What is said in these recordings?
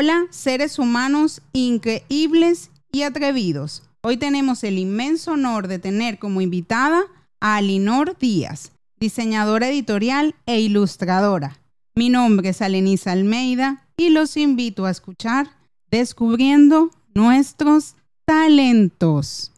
Hola, seres humanos increíbles y atrevidos. Hoy tenemos el inmenso honor de tener como invitada a Alinor Díaz, diseñadora editorial e ilustradora. Mi nombre es Aleniza Almeida y los invito a escuchar Descubriendo nuestros talentos.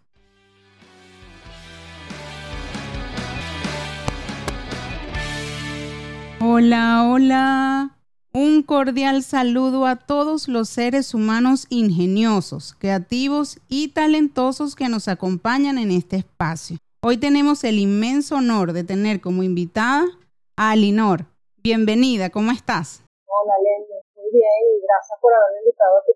Hola, hola. Un cordial saludo a todos los seres humanos ingeniosos, creativos y talentosos que nos acompañan en este espacio. Hoy tenemos el inmenso honor de tener como invitada a Alinor. Bienvenida, ¿cómo estás? Hola, Lenny. Muy bien y gracias por haberme invitado a tu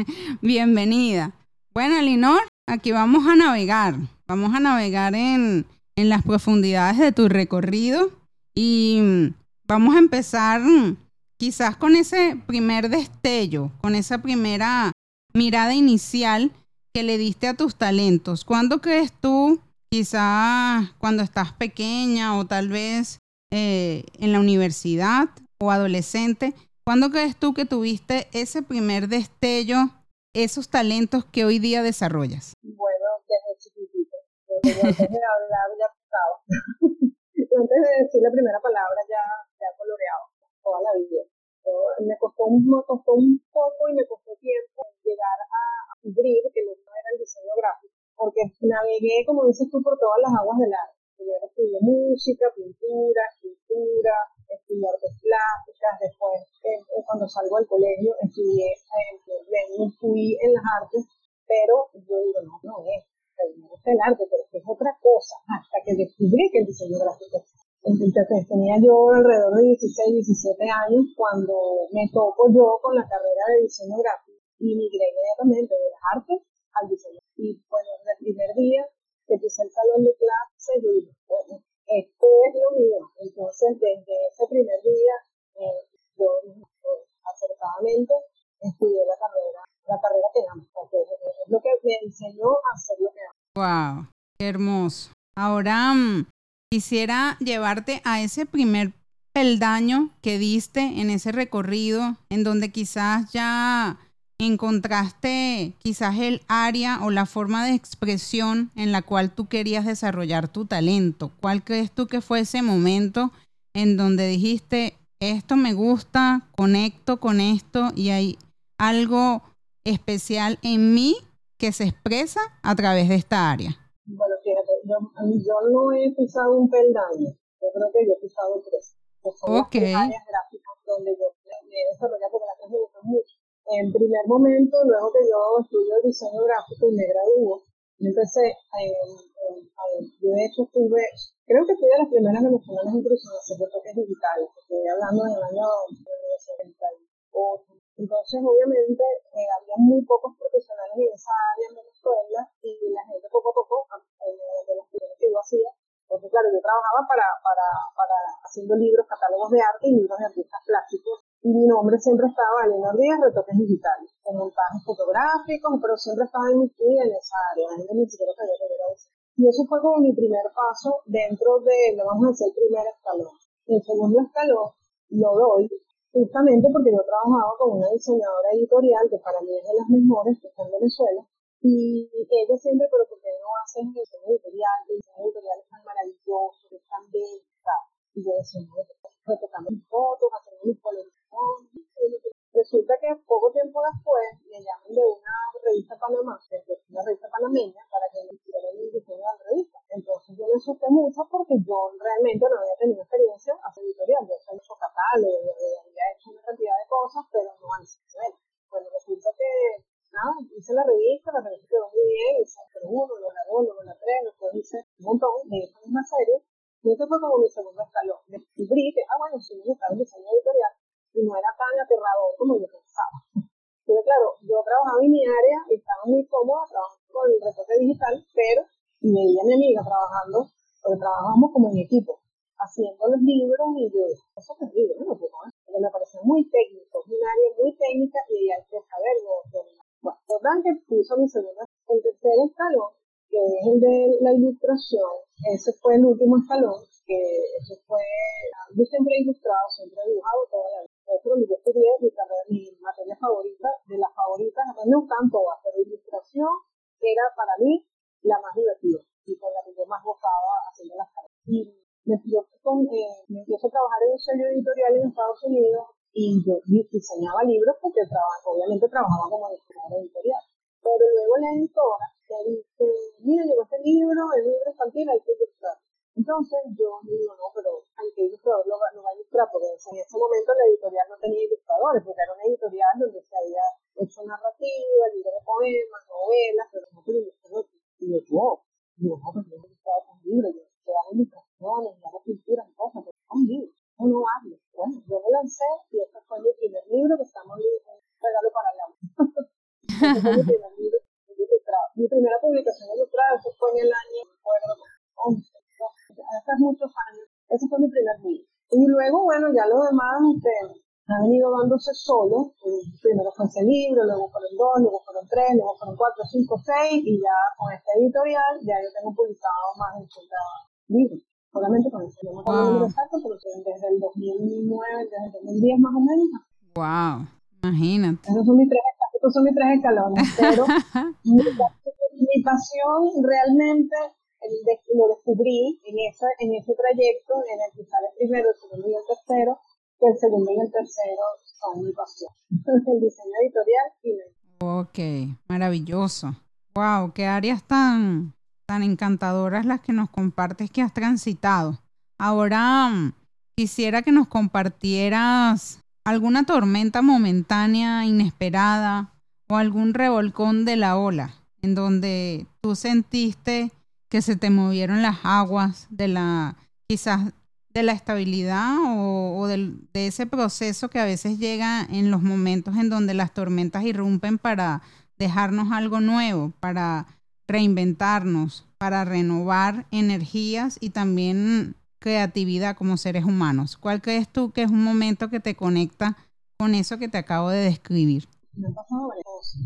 podcast. Bienvenida. Bueno, Alinor, aquí vamos a navegar. Vamos a navegar en, en las profundidades de tu recorrido y vamos a empezar quizás con ese primer destello, con esa primera mirada inicial que le diste a tus talentos. ¿Cuándo crees tú, quizás cuando estás pequeña o tal vez eh, en la universidad o adolescente, ¿cuándo crees tú que tuviste ese primer destello, esos talentos que hoy día desarrollas? Bueno, desde chiquitito. Desde antes de hablar ya antes de decir la primera palabra ya la vida. me, costó, me costó un poco y me costó tiempo llegar a descubrir que no era el diseño gráfico, porque navegué, como dices tú, por todas las aguas del arte. Primero estudié música, pintura, escritura, estudié artes plásticas, después eh, cuando salgo del colegio estudié, eh, fui en las artes, pero yo digo, no, no es, me gusta el arte, pero es otra cosa, hasta que descubrí que el diseño gráfico entonces tenía yo alrededor de 16, 17 años cuando me toco yo con la carrera de diseño gráfico y migré inmediatamente de las artes al diseño. Y bueno, desde el primer día que puse el salón de clase, yo dije, bueno, esto es lo mío. Entonces, desde ese primer día, eh, yo acertadamente estudié la carrera, la carrera que amo, porque es lo que me enseñó a hacer lo que amo. Wow, qué hermoso. Ahora, mm, Quisiera llevarte a ese primer peldaño que diste en ese recorrido, en donde quizás ya encontraste quizás el área o la forma de expresión en la cual tú querías desarrollar tu talento. ¿Cuál crees tú que fue ese momento en donde dijiste, esto me gusta, conecto con esto y hay algo especial en mí que se expresa a través de esta área? Yo, yo no he pisado un peldaño, yo creo que yo he pisado tres, que son okay. las áreas gráficas donde yo me he desarrollado porque las tres me gustan mucho. En primer momento, luego que yo estudio diseño gráfico y me graduó, empecé, en, en, yo de hecho estuve, creo que fui de las primeras venezolanas en hacer toques digitales, estoy hablando del año 1978. Entonces, obviamente, eh, había muy pocos profesionales en esa área en Venezuela y la gente poco a poco, hacía, porque claro, yo trabajaba para, para, para haciendo libros, catálogos de arte y libros de artistas plásticos y mi nombre siempre estaba en Díaz Retoques Digitales, con montajes fotográficos, pero siempre estaba inmiscuida en esa área, ni siquiera sabía que era eso. Y eso fue como mi primer paso dentro de, lo vamos a decir, el primer escalón. El segundo escalón lo doy justamente porque yo trabajaba con una diseñadora editorial que para mí es de las mejores que está en Venezuela y ella siempre, pero porque no hacen diseño editorial, el diseño editorial es tan maravilloso, es tan y yo decía, no, muy técnico, es un área muy técnica y hay que saberlo Bueno, total que puso mi segundo, el tercer escalón, que es el de la ilustración, ese fue el último escalón, que eso fue, yo siempre he ilustrado, siempre he dibujado toda la vida. Eso lo yo estudié me gustaban todas, pero ilustración era para mí la más divertida y con la que yo más gozaba haciendo las caras. Y me, con, eh, me empiezo a trabajar en un sello editorial en Estados Unidos y yo diseñaba libros porque obviamente trabajaba como diseñadora editorial. Pero luego la editora me dice, mira, llegó este libro, es un libro infantil, hay que ilustrar. Entonces yo digo, no, pero hay que ilustrador lo, lo va a ilustrar, porque en ese momento la editorial no tenía ilustradores, porque era una editorial donde se había hecho narrativa, libros de poemas, novelas, pero no pero ilustrador. Y yo, wow, digo, no, pero yo he ilustrado con libros, yo hago ilustraciones, y hago pinturas y cosas, pero son libros, no hablo. Bueno, yo me lancé y este fue mi primer libro que estamos un regalo para el este fue mi primer libro ilustrado. Mi primera publicación ilustrada, eso fue en el año, recuerdo, 11 hace muchos años. Ese fue mi primer libro. Y luego, bueno, ya lo demás este, ha venido dándose solo. Primero fue ese libro, luego fueron dos, luego fueron tres, luego fueron cuatro, cinco, seis, y ya con esta editorial ya yo tengo publicado más de 80 libros. Solamente con no me acuerdo el número exacto, pero desde el 2009, desde el 2010 más o menos. Wow, imagínate. Esos son mis tres, esos son mis tres escalones, pero mi pasión realmente lo descubrí en ese, en ese trayecto en el que sale el primero, el segundo y el tercero, que el segundo y el tercero son mi pasión. el diseño editorial y Ok, maravilloso. Wow, qué áreas tan, tan encantadoras las que nos compartes que has transitado. Ahora mm, quisiera que nos compartieras alguna tormenta momentánea, inesperada o algún revolcón de la ola en donde tú sentiste que se te movieron las aguas de la, quizás de la estabilidad o, de ese proceso que a veces llega en los momentos en donde las tormentas irrumpen para dejarnos algo nuevo, para reinventarnos, para renovar energías y también creatividad como seres humanos. ¿Cuál crees tú que es un momento que te conecta con eso que te acabo de describir? Me han pasado varias cosas,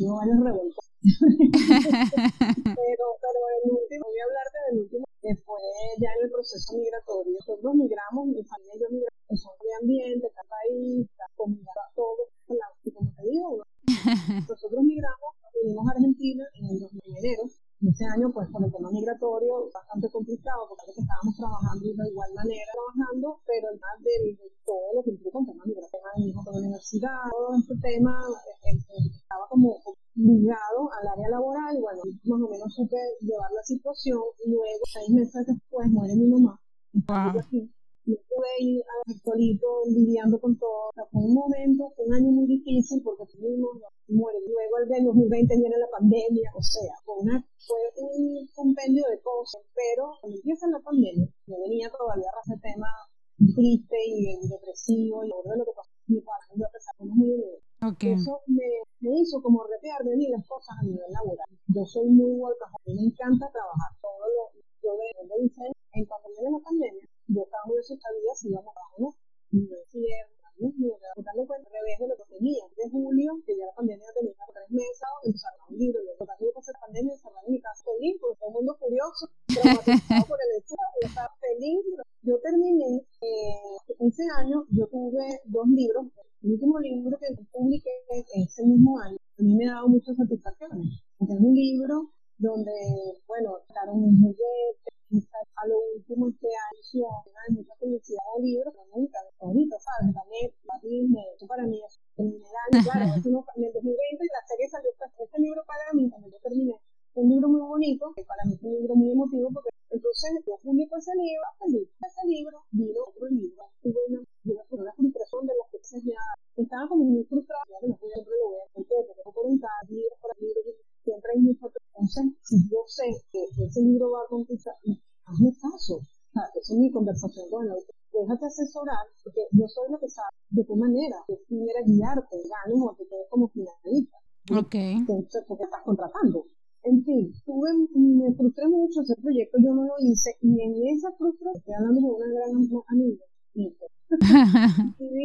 ¿no? varios pero, pero el último, voy a hablarte del último, que fue ya en el proceso migratorio. Nosotros migramos, mi familia y yo migramos, en zona de ambiente, cada país, comida, todo. Y como te digo, nosotros migramos, vinimos a Argentina en el 2000 enero, ese año, pues, con el tema migratorio, bastante complicado, porque estábamos trabajando de igual manera, trabajando, pero más de, todo lo que implica un tema migratorio, mi hijo con la universidad, todo este tema eh, eh, estaba como ligado al área laboral, y bueno, más o menos supe llevar la situación, y luego, seis meses después, muere mi mamá, wow. aquí, yo pude ir solito lidiando con todo. O sea, fue un momento, fue un año muy difícil porque tuvimos, muere. Luego el 2020 viene la pandemia, o sea, fue, una, fue un compendio de cosas. Pero cuando empieza la pandemia, yo venía todavía a ese tema triste y depresivo y todo lo que pasó mi padre, yo a pesar de muy bien. Okay. Eso me, me, hizo como repear de mí las cosas a nivel laboral. Yo soy muy workaholic, me encanta trabajar. Todo lo, yo de, de diseño, en cuando viene la pandemia, yo estaba muy asustada si íbamos a uno y me decía, Dios mío, me darle cuenta al revés de lo que tenía. Claro, en el 2020 la serie salió, este libro para mí, cuando yo terminé, un libro muy bonito, que para mí fue un libro muy emotivo, porque entonces yo publico ese libro, feliz, ese libro, vino otro libro, tuve una, una frustración de las que ya estaba como muy frustrada, ya no podía lo ver, porque tengo por un libros por libros, siempre hay mucho, entonces, si yo sé que ese libro va a conquistar, hazme caso. O sea, esa es mi conversación con el autor. Déjate asesorar, porque yo soy la que sabe de qué manera yo quiera guiarte, ganes o te quedes como finalista. Ok. Entonces, porque estás contratando. En fin, tuve, me frustré mucho ese proyecto, yo no lo hice, y en esa frustración, estoy hablando con una gran amiga, y me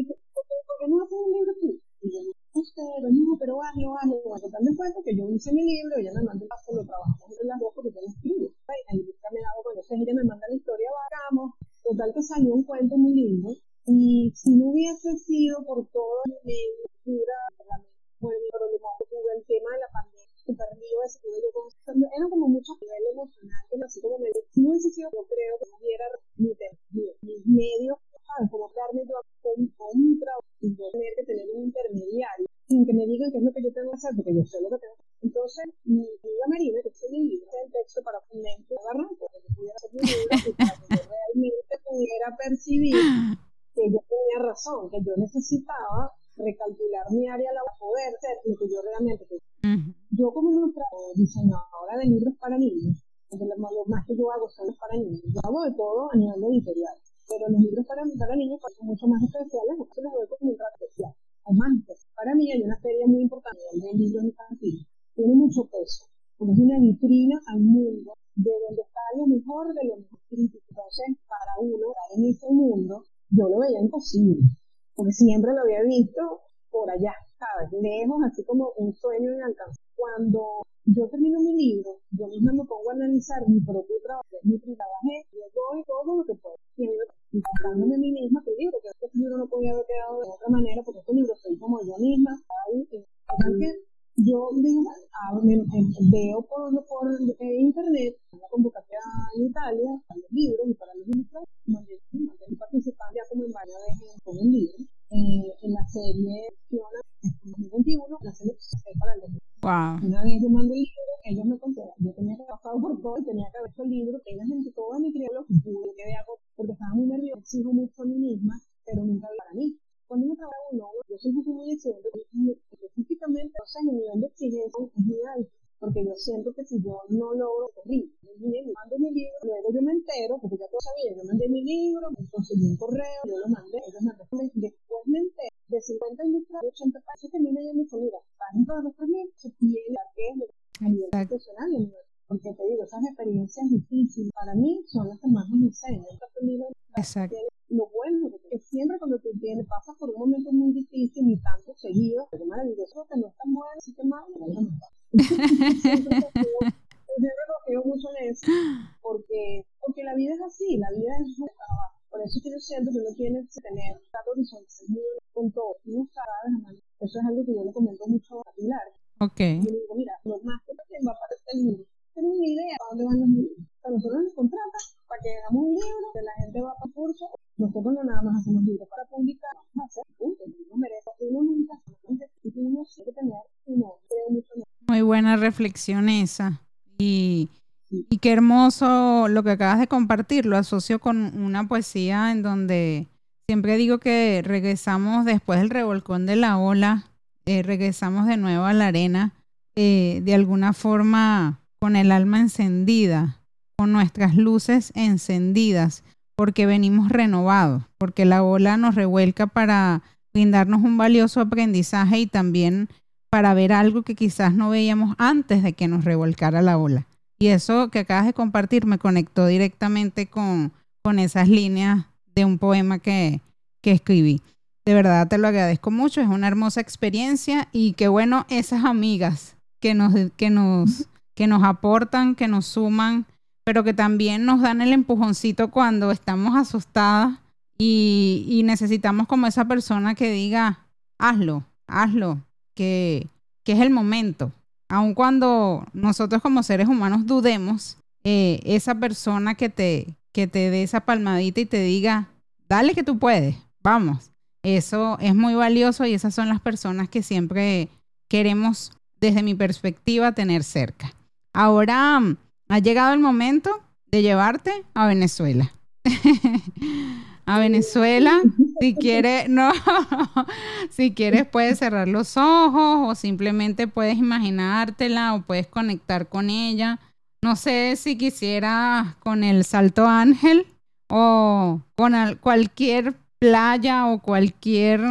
dice, ¿por qué no haces un libro tú? Y yo, usted, no, pero hazlo, hazlo. Bueno, total de cuenta que yo hice mi libro, ella me mandó el paso, lo trabajamos entre las dos porque yo lo escribo. Ahí me dado con eso, ella me manda la historia, vamos. Total que salió un cuento muy lindo. Y si no hubiese sido por todo mi por el problema que tuve, el tema de la pandemia, super lío ese tuve yo con... Era como mucho a nivel emocional, que así como me si no hubiese sido, yo creo que no hubiera ni, mis medios, ¿sabes? Como darme yo contra y yo tener que tener un intermediario sin que me digan qué es lo que yo tengo que hacer, porque yo sé lo que tengo que hacer. Entonces, mi amiga Marina, que se libro, el texto para un mente agarrar, porque yo pudiera hacer mi libro, y que realmente pudiera percibir tenía razón, que yo necesitaba recalcular mi área para poder hacer lo que yo realmente quería. Yo como diseñadora de libros para niños, lo más que yo hago son los para niños. Yo hago de todo a nivel editorial, pero los libros para, para niños son mucho más especiales, porque los veo como un trato especial. Además, para mí hay una feria muy importante de libros infantiles. Tiene mucho peso, porque es una vitrina al mundo de donde está lo mejor de lo mejor crítico. Entonces, para uno, estar en ese mundo, yo lo veía imposible, porque siempre lo había visto por allá, ¿sabes? Lejos, así como un sueño inalcanzable. Cuando yo termino mi libro, yo misma me pongo a analizar mi propio trabajo, mi trabajo, yo doy todo lo que puedo. Y encontrándome a mí misma que libro, que este libro no podía haber quedado de otra manera, porque este libro soy como yo misma, ahí, que yo digo, ah, me, veo por, por internet una convocatoria en Italia libros Wow. Una vez yo mandé el libro, ellos me contaron, yo tenía que pasar por todo y tenía que haber hecho el libro, que la gente, toda mi criado, pude que hago, porque estaba muy nerviosa, exijo mucho a mí misma, pero nunca para mí. Cuando uno trabaja un logro, yo siempre fui muy exigente, específicamente, o sea, el nivel de exigencia es muy alto, porque yo siento que si yo no logro, corrí, bien, mando mi libro, luego yo me entero, porque ya todo sabía, yo mandé mi libro, me conseguí un correo, yo lo mandé, nivel profesional, porque te digo, esas experiencias difíciles para mí son las que más me enseñan. Exacto. Lo bueno es que siempre cuando te viene, pasas por un momento muy difícil y tanto seguido, es maravilloso que no es tan bueno, así que mal, no es siempre confío mucho en eso, porque, porque la vida es así, la vida es un trabajo. Por eso que yo siento que uno tiene que tener cada horizonte con todo, no sabe Eso es algo que yo le comento mucho a Pilar. Ok. Y buena reflexión esa. Y qué hermoso lo que acabas de compartir. Lo asocio con una poesía en donde siempre digo que regresamos después del revolcón de la ola, eh, regresamos de nuevo a la arena, eh, de alguna forma con el alma encendida, con nuestras luces encendidas, porque venimos renovados, porque la ola nos revuelca para brindarnos un valioso aprendizaje y también para ver algo que quizás no veíamos antes de que nos revolcara la ola. Y eso que acabas de compartir me conectó directamente con, con esas líneas de un poema que, que escribí. De verdad te lo agradezco mucho, es una hermosa experiencia y qué bueno esas amigas que nos, que nos, que nos aportan, que nos suman, pero que también nos dan el empujoncito cuando estamos asustadas y, y necesitamos como esa persona que diga, hazlo, hazlo, que, que es el momento aun cuando nosotros como seres humanos dudemos, eh, esa persona que te, que te dé esa palmadita y te diga, dale que tú puedes, vamos. Eso es muy valioso y esas son las personas que siempre queremos, desde mi perspectiva, tener cerca. Ahora mm, ha llegado el momento de llevarte a Venezuela. a Venezuela. Si quieres, no, si quieres puedes cerrar los ojos o simplemente puedes imaginártela o puedes conectar con ella. No sé si quisieras con el Salto Ángel o con cualquier playa o cualquier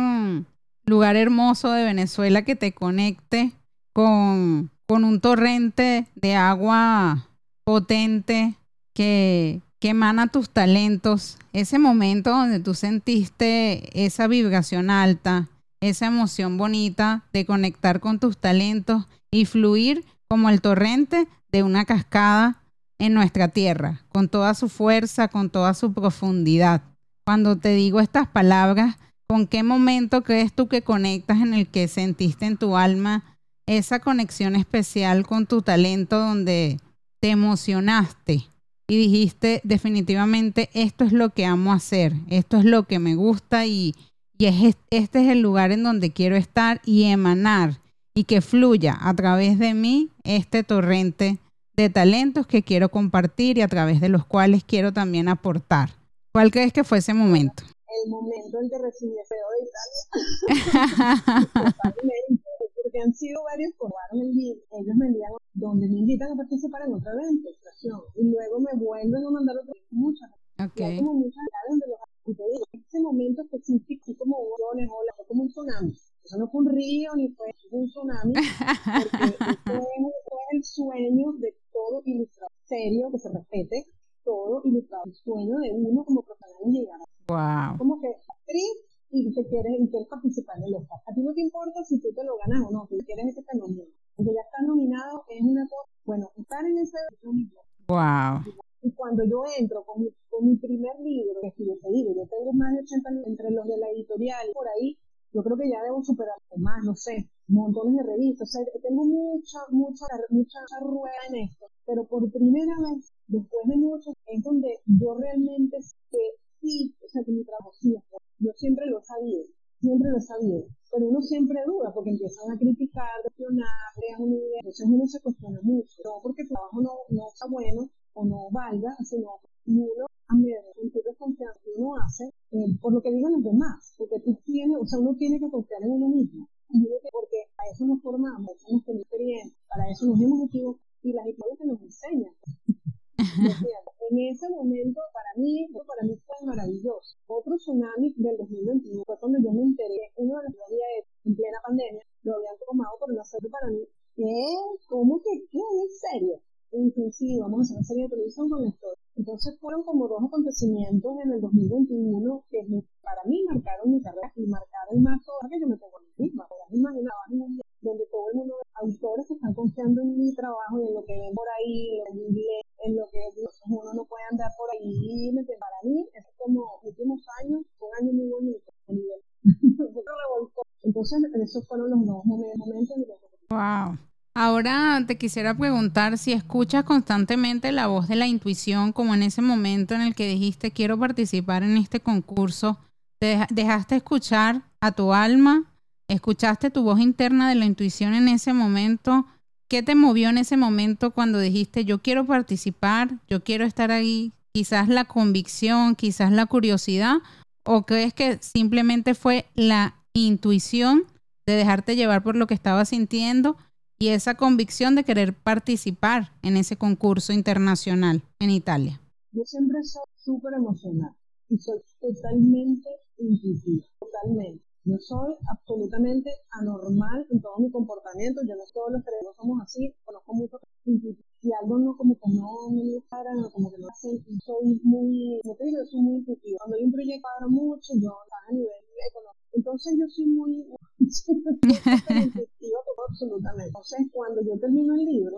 lugar hermoso de Venezuela que te conecte con, con un torrente de agua potente que, que emana tus talentos, ese momento donde tú sentiste esa vibración alta, esa emoción bonita de conectar con tus talentos y fluir como el torrente de una cascada en nuestra tierra, con toda su fuerza, con toda su profundidad. Cuando te digo estas palabras, ¿con qué momento crees tú que conectas en el que sentiste en tu alma esa conexión especial con tu talento donde te emocionaste? Y dijiste definitivamente esto es lo que amo hacer, esto es lo que me gusta y, y es, este es el lugar en donde quiero estar y emanar y que fluya a través de mí este torrente de talentos que quiero compartir y a través de los cuales quiero también aportar. ¿Cuál crees que fue ese momento? El momento en que recibí el feo de Italia. porque han sido varios formaron el libro. Ellos me envían donde me invitan a participar en otra evento, y luego me vuelven a mandar otras muchas. Okay. como muchas de los y te digo, en ese momento específico, como olas, fue como un tsunami. Eso no fue un río ni fue un tsunami, porque fue el sueño de todo ilustrado serio, que se respete, todo ilustrado, el sueño de uno como profesional llegar. Wow. Como que actriz y te quieres, y quieres participar en el Oscar. A ti no te importa si tú te lo ganas o no, si quieres que te nominen. Porque ya estás nominado es una cosa, bueno, estar en ese Wow. Y cuando yo entro con mi, con mi primer libro, que yo te digo, yo tengo más de 80 libros entre los de la editorial, por ahí, yo creo que ya debo superar más, no sé, montones de revistas, o sea, tengo mucha, mucha, mucha rueda en esto, pero por primera vez, después de mucho, es donde yo realmente que sí, o sea, que mi trabajo sí, yo siempre lo sabía, siempre lo sabía, pero uno siempre duda porque empiezan a criticar, a cuestionar, crean una idea, entonces uno se cuestiona mucho, no porque el trabajo no, no está bueno o no valga, sino y uno a medida de confianza que uno hace eh, por lo que digan los demás, porque tú tienes, o sea, uno tiene que confiar en uno mismo, porque a eso nos formamos, hemos tenido experiencia, para eso nos hemos equivocado y las historias que nos enseñan. en ese momento, para mí, para mí fue maravilloso. Otro tsunami del 2021 fue cuando yo me enteré, uno de los que había hecho en plena pandemia, lo habían tomado por una serie para mí. ¿Qué? ¿Cómo que qué? ¿En serio? Inclusive, vamos a hacer una serie de televisión con la historia. Entonces fueron como dos acontecimientos en el 2021 que para mí marcaron mi carrera Fueron los. Wow. Ahora te quisiera preguntar si escuchas constantemente la voz de la intuición, como en ese momento en el que dijiste quiero participar en este concurso, ¿te dejaste escuchar a tu alma? ¿Escuchaste tu voz interna de la intuición en ese momento? ¿Qué te movió en ese momento cuando dijiste yo quiero participar, yo quiero estar ahí? Quizás la convicción, quizás la curiosidad, o crees que simplemente fue la intuición de dejarte llevar por lo que estabas sintiendo? y esa convicción de querer participar en ese concurso internacional en Italia? Yo siempre soy súper emocional y soy totalmente intuitiva, totalmente. Yo soy absolutamente anormal en todo mi comportamiento. Yo no todos los cerebros somos así. Conozco mucho y algo no como que no me gusta, como que no hacen. Soy muy, como te digo, soy muy intuitiva. Cuando hay un proyecto hablo mucho, yo a nivel económico. Entonces yo soy muy, intuitiva absolutamente. Entonces cuando yo termino el libro,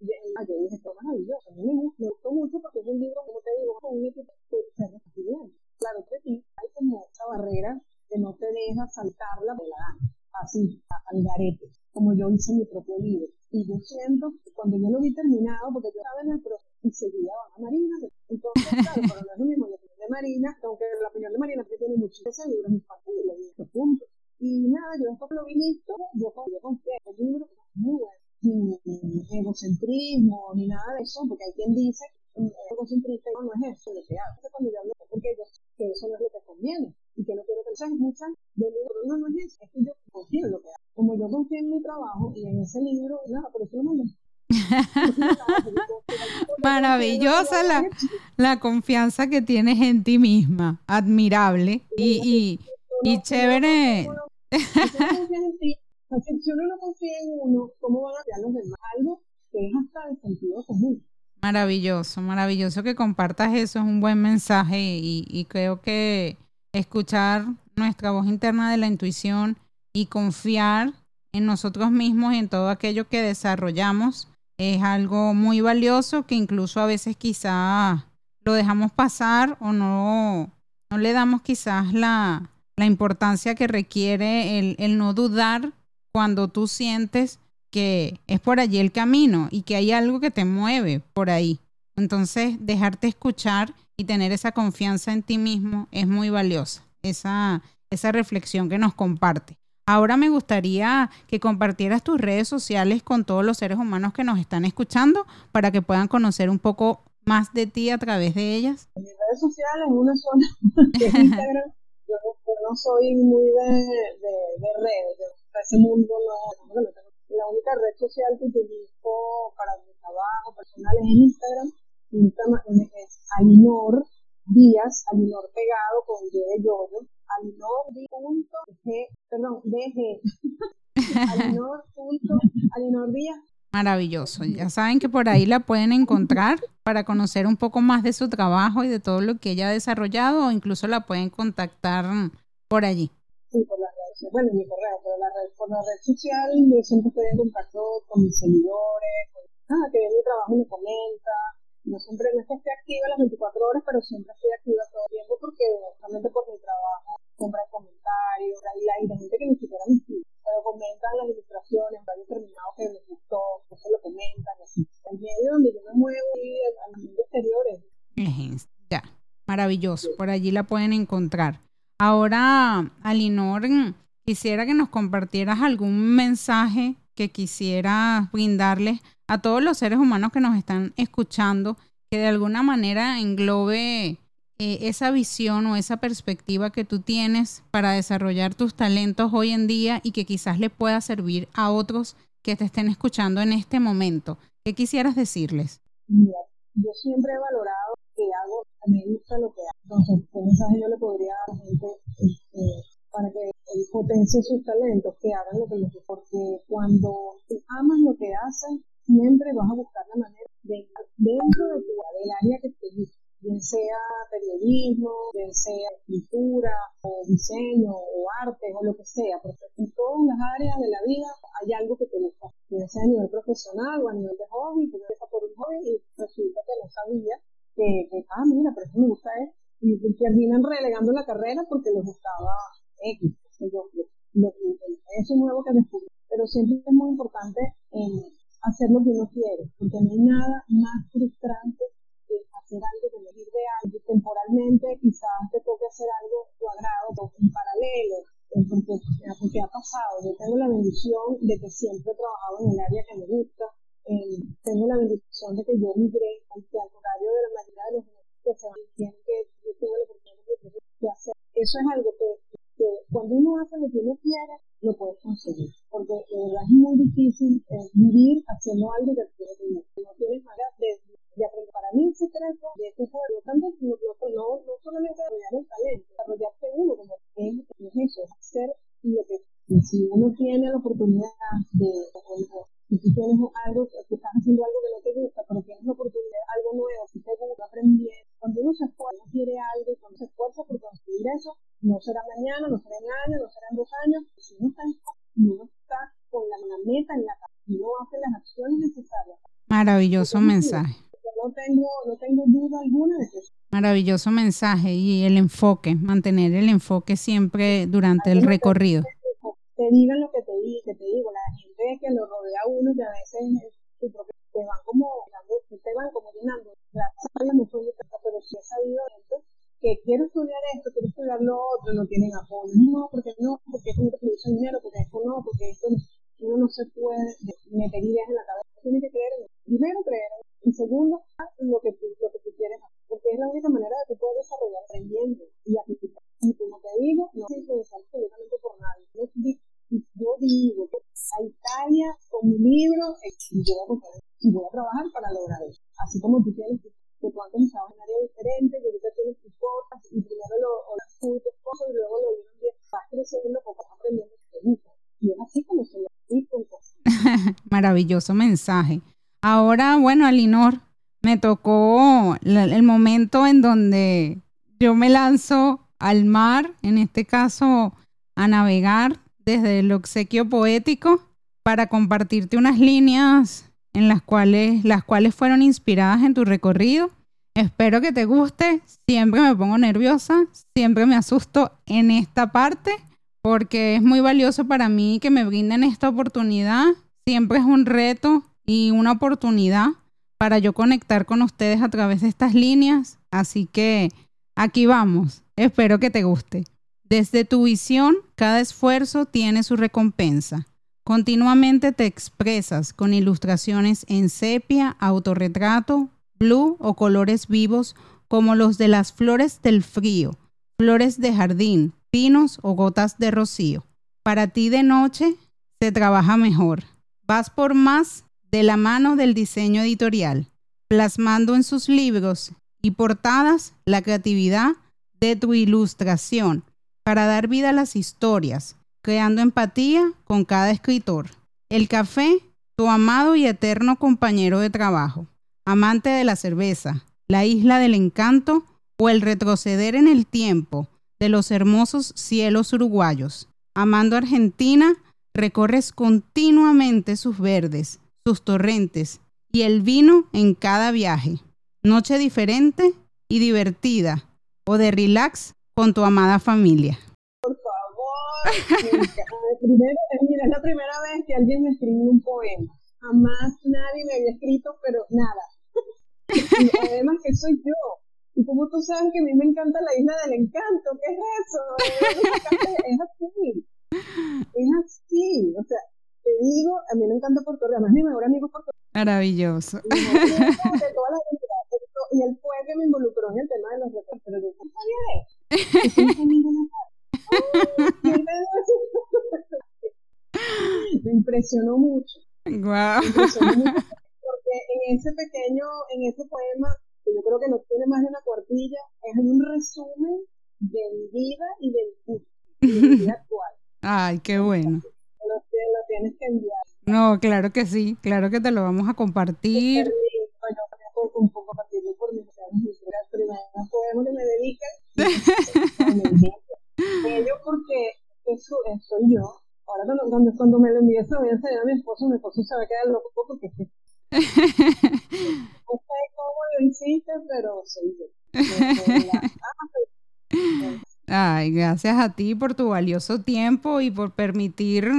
yo, yo dije, esto es maravilloso. A mí me, gustó mucho porque es un libro, como te digo, con un equipo que se bien. Claro que sí, hay como esa barrera que no te deja saltarla de la así, al garete, como yo hice en mi propio libro. Y yo siento cuando yo lo vi terminado, porque yo estaba en el proceso y seguía a Marina, entonces, claro, para no es lo mismo la opinión de Marina, aunque la opinión de Marina que tiene muchísimo libro, es mi familia, y este punto. Y nada, yo después lo vi listo, yo, yo confié, el libro es muy bueno, sin egocentrismo ni nada de eso, porque hay quien dice egocentrista no es eso lo que hago. Cuando yo hablo porque yo que eso no es lo que conviene y que no quiero pensar muchas de mi libro, no, no es eso, es que yo confío en lo que hago. Como yo confío en mi trabajo y en ese libro, nada, por eso lo mandé. Maravillosa la, la confianza que tienes en ti misma, admirable y, y, y chévere. Si uno no confía en uno, ¿cómo van a hacer los demás? Algo que es hasta el sentido común. Maravilloso, maravilloso que compartas eso, es un buen mensaje y, creo que escuchar nuestra voz interna de la intuición y confiar en nosotros mismos y en todo aquello que desarrollamos es algo muy valioso que incluso a veces quizás lo dejamos pasar o no, no le damos quizás la, la importancia que requiere el, el no dudar cuando tú sientes que es por allí el camino y que hay algo que te mueve por ahí. Entonces, dejarte escuchar y tener esa confianza en ti mismo es muy valiosa, esa, esa reflexión que nos comparte. Ahora me gustaría que compartieras tus redes sociales con todos los seres humanos que nos están escuchando para que puedan conocer un poco más de ti a través de ellas. Mis redes sociales, una Instagram, yo, no soy muy de, de, redes, de ese mundo no, la única red social que utilizo para mi trabajo personal es Instagram, Instagram es Alinor Díaz, Alinor pegado con Y de yoyo, Alinor G, perdón, DG, Alinor, Alinor Díaz Maravilloso. Ya saben que por ahí la pueden encontrar para conocer un poco más de su trabajo y de todo lo que ella ha desarrollado o incluso la pueden contactar por allí. Sí, por la red, bueno, mi correo, pero la red, por la red social yo siempre estoy en contacto con mis seguidores, con, ah, que ve mi trabajo y me comenta, no siempre no es que esté activa las 24 horas, pero siempre estoy activa todo el tiempo porque justamente por mi trabajo siempre hay comentarios, hay de gente que ni siquiera me sigue, pero comentan las ilustraciones, hay determinados que les gustó, que se lo comentan, así. El medio donde yo me muevo y al mundo exterior es. Ya, maravilloso, por allí la pueden encontrar. Ahora, Alinor, quisiera que nos compartieras algún mensaje que quisiera brindarles a todos los seres humanos que nos están escuchando, que de alguna manera englobe eh, esa visión o esa perspectiva que tú tienes para desarrollar tus talentos hoy en día y que quizás le pueda servir a otros que te estén escuchando en este momento. ¿Qué quisieras decirles? Yo siempre he valorado que hago, me gusta lo que. Entonces, ¿qué mensaje yo le podría a la gente este, para que potencie sus talentos, que hagan lo que les gusta? Porque cuando amas lo que haces, siempre vas a buscar la manera de, dentro de tu, del área que te gusta, bien sea periodismo, bien sea escritura, o diseño, o arte, o lo que sea, porque en todas las áreas de la vida hay algo que te gusta, bien sea a nivel profesional o a nivel de hobby, tú empiezas por un hobby y resulta que no sabía que, que ah, mira, pero eso me gusta esto, y terminan relegando la carrera porque les gustaba X, yo, eso nuevo que descubrí. Pero siempre es muy importante en hacer lo que uno quiere, porque no hay nada más frustrante que hacer algo que no de algo temporalmente, quizás te toque hacer algo cuadrado, en paralelo, eh, porque, eh, porque ha pasado. Yo tengo la bendición de que siempre he trabajado en el área que me gusta, eh, tengo la bendición de que yo migré al Eso es algo que cuando uno hace lo que uno quiere, lo puedes conseguir. Porque de verdad es muy difícil eh, vivir haciendo algo que tú no tienes manera de, de. Para mí el secreto de este juego, tanto no, no, no solamente desarrollar el talento, desarrollarte uno como es, es eso, hacer lo que si uno tiene la oportunidad Maravilloso mensaje. No tengo, no tengo duda alguna de que Maravilloso mensaje y el enfoque, mantener el enfoque siempre durante el recorrido. te digan lo que te, que te digo, la gente que lo rodea a uno que a veces te van como, te van como llenando, pero si he sabido esto, que quiero estudiar esto, quiero estudiar lo otro, no tienen apoyo, no, porque no, porque esto no te produce dinero, porque esto no, porque esto uno no se puede meter ideas en la cabeza, tiene que creer en primero creer y segundo lo que tú, lo que tú quieres hacer, porque es la única manera de que puedas desarrollar aprendiendo y aplicar. Y como te digo, no se influenciar absolutamente por nadie. No yo digo a Italia con mi libro y voy a, y voy a trabajar para lograr eso. Así como tú tienes que tú antes estabas en área diferente, y ahorita tienes tus cosas, y primero lo, lo tú tus cosas, y luego lo bien, vas creciendo, poco aprendiendo Y es así como se lo cosas. Maravilloso mensaje. Ahora, bueno, Alinor, me tocó el momento en donde yo me lanzo al mar, en este caso a navegar desde el obsequio poético para compartirte unas líneas en las cuales, las cuales fueron inspiradas en tu recorrido. Espero que te guste. Siempre me pongo nerviosa, siempre me asusto en esta parte porque es muy valioso para mí que me brinden esta oportunidad. Siempre es un reto y una oportunidad para yo conectar con ustedes a través de estas líneas. Así que aquí vamos. Espero que te guste. Desde tu visión, cada esfuerzo tiene su recompensa. Continuamente te expresas con ilustraciones en sepia, autorretrato, blue o colores vivos como los de las flores del frío, flores de jardín, pinos o gotas de rocío. Para ti de noche se trabaja mejor. Vas por más de la mano del diseño editorial, plasmando en sus libros y portadas la creatividad de tu ilustración para dar vida a las historias, creando empatía con cada escritor. El café, tu amado y eterno compañero de trabajo, amante de la cerveza, la isla del encanto o el retroceder en el tiempo de los hermosos cielos uruguayos. Amando Argentina, recorres continuamente sus verdes, sus torrentes y el vino en cada viaje. Noche diferente y divertida o de relax con tu amada familia. Por favor, mira, es la primera vez que alguien me escribe un poema. Jamás nadie me había escrito, pero nada. además que soy yo. Y como tú sabes que a mí me encanta la isla del encanto, ¿qué es eso? Es así. Es así. O sea, digo, a mí me encanta Puerto Rico. Además, mi mejor amigo es Puerto Rico. Maravilloso. Y, él fue que me involucró en el tema de los retos. Pero yo no sabía de me impresionó mucho. Wow. Me impresionó mucho porque en ese pequeño, en ese poema, que yo creo que no tiene más de una cuartilla, es un resumen de mi vida y de mi vida actual. Ay, qué bueno. Tienes que enviar. No, claro que sí, claro que te lo vamos a compartir. Bueno, un poco compartirlo por mis el primer poema que me dedican. Ellos porque eso, soy yo. Ahora cuando, cuando, me lo envíe se lo voy a enseñar a mi esposo, mi esposo se va a quedar loco porque no sé cómo lo hiciste, pero soy yo. Ay, gracias a ti por tu valioso tiempo y por permitir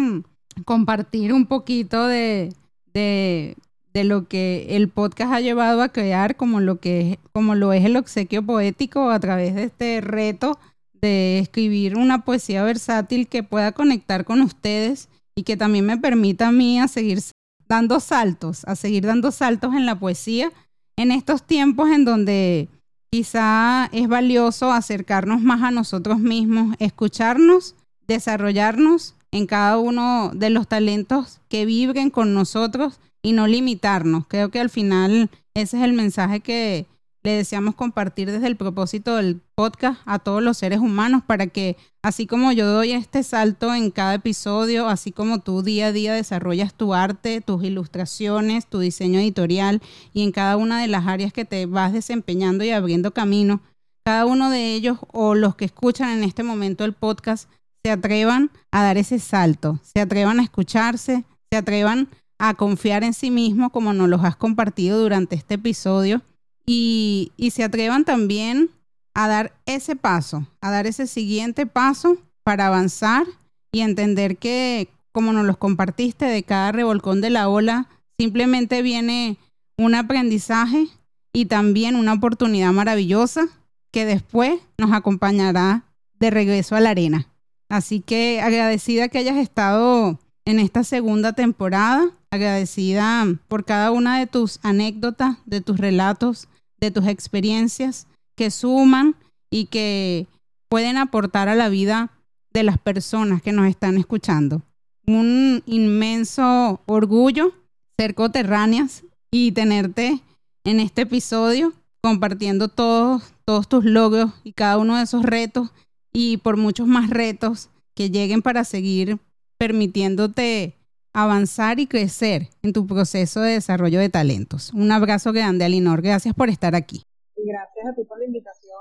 compartir un poquito de, de, de, lo que el podcast ha llevado a crear, como lo, que, como lo es el obsequio poético a través de este reto de escribir una poesía versátil que pueda conectar con ustedes y que también me permita a mí a seguir dando saltos, a seguir dando saltos en la poesía en estos tiempos en donde quizá es valioso acercarnos más a nosotros mismos, escucharnos, desarrollarnos en cada uno de los talentos que vibren con nosotros y no limitarnos. Creo que al final ese es el mensaje que le deseamos compartir desde el propósito del podcast a todos los seres humanos para que así como yo doy este salto en cada episodio, así como tú día a día desarrollas tu arte, tus ilustraciones, tu diseño editorial y en cada una de las áreas que te vas desempeñando y abriendo camino, cada uno de ellos o los que escuchan en este momento el podcast se atrevan a dar ese salto, se atrevan a escucharse, se atrevan a confiar en sí mismos como nos los has compartido durante este episodio y, y se atrevan también a dar ese paso, a dar ese siguiente paso para avanzar y entender que como nos los compartiste de cada revolcón de la ola, simplemente viene un aprendizaje y también una oportunidad maravillosa que después nos acompañará de regreso a la arena. Así que agradecida que hayas estado en esta segunda temporada, agradecida por cada una de tus anécdotas, de tus relatos, de tus experiencias que suman y que pueden aportar a la vida de las personas que nos están escuchando. Un inmenso orgullo ser coterráneas y tenerte en este episodio compartiendo todos, todos tus logros y cada uno de esos retos y por muchos más retos que lleguen para seguir permitiéndote avanzar y crecer en tu proceso de desarrollo de talentos. Un abrazo grande, Alinor. Gracias por estar aquí. Gracias a ti por la invitación.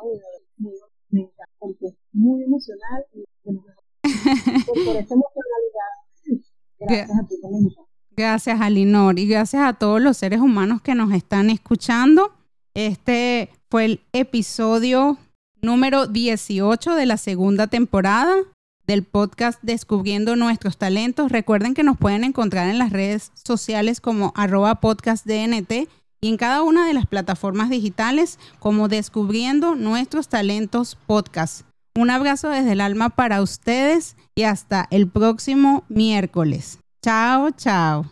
Me encanta porque es muy emocional y por, esa emocionalidad. Gracias a ti por la invitación. Gracias, Alinor, y gracias a todos los seres humanos que nos están escuchando. Este fue el episodio número 18 de la segunda temporada del podcast Descubriendo Nuestros Talentos. Recuerden que nos pueden encontrar en las redes sociales como arroba podcastdnt y en cada una de las plataformas digitales como Descubriendo Nuestros Talentos Podcast. Un abrazo desde el alma para ustedes y hasta el próximo miércoles. Chao, chao.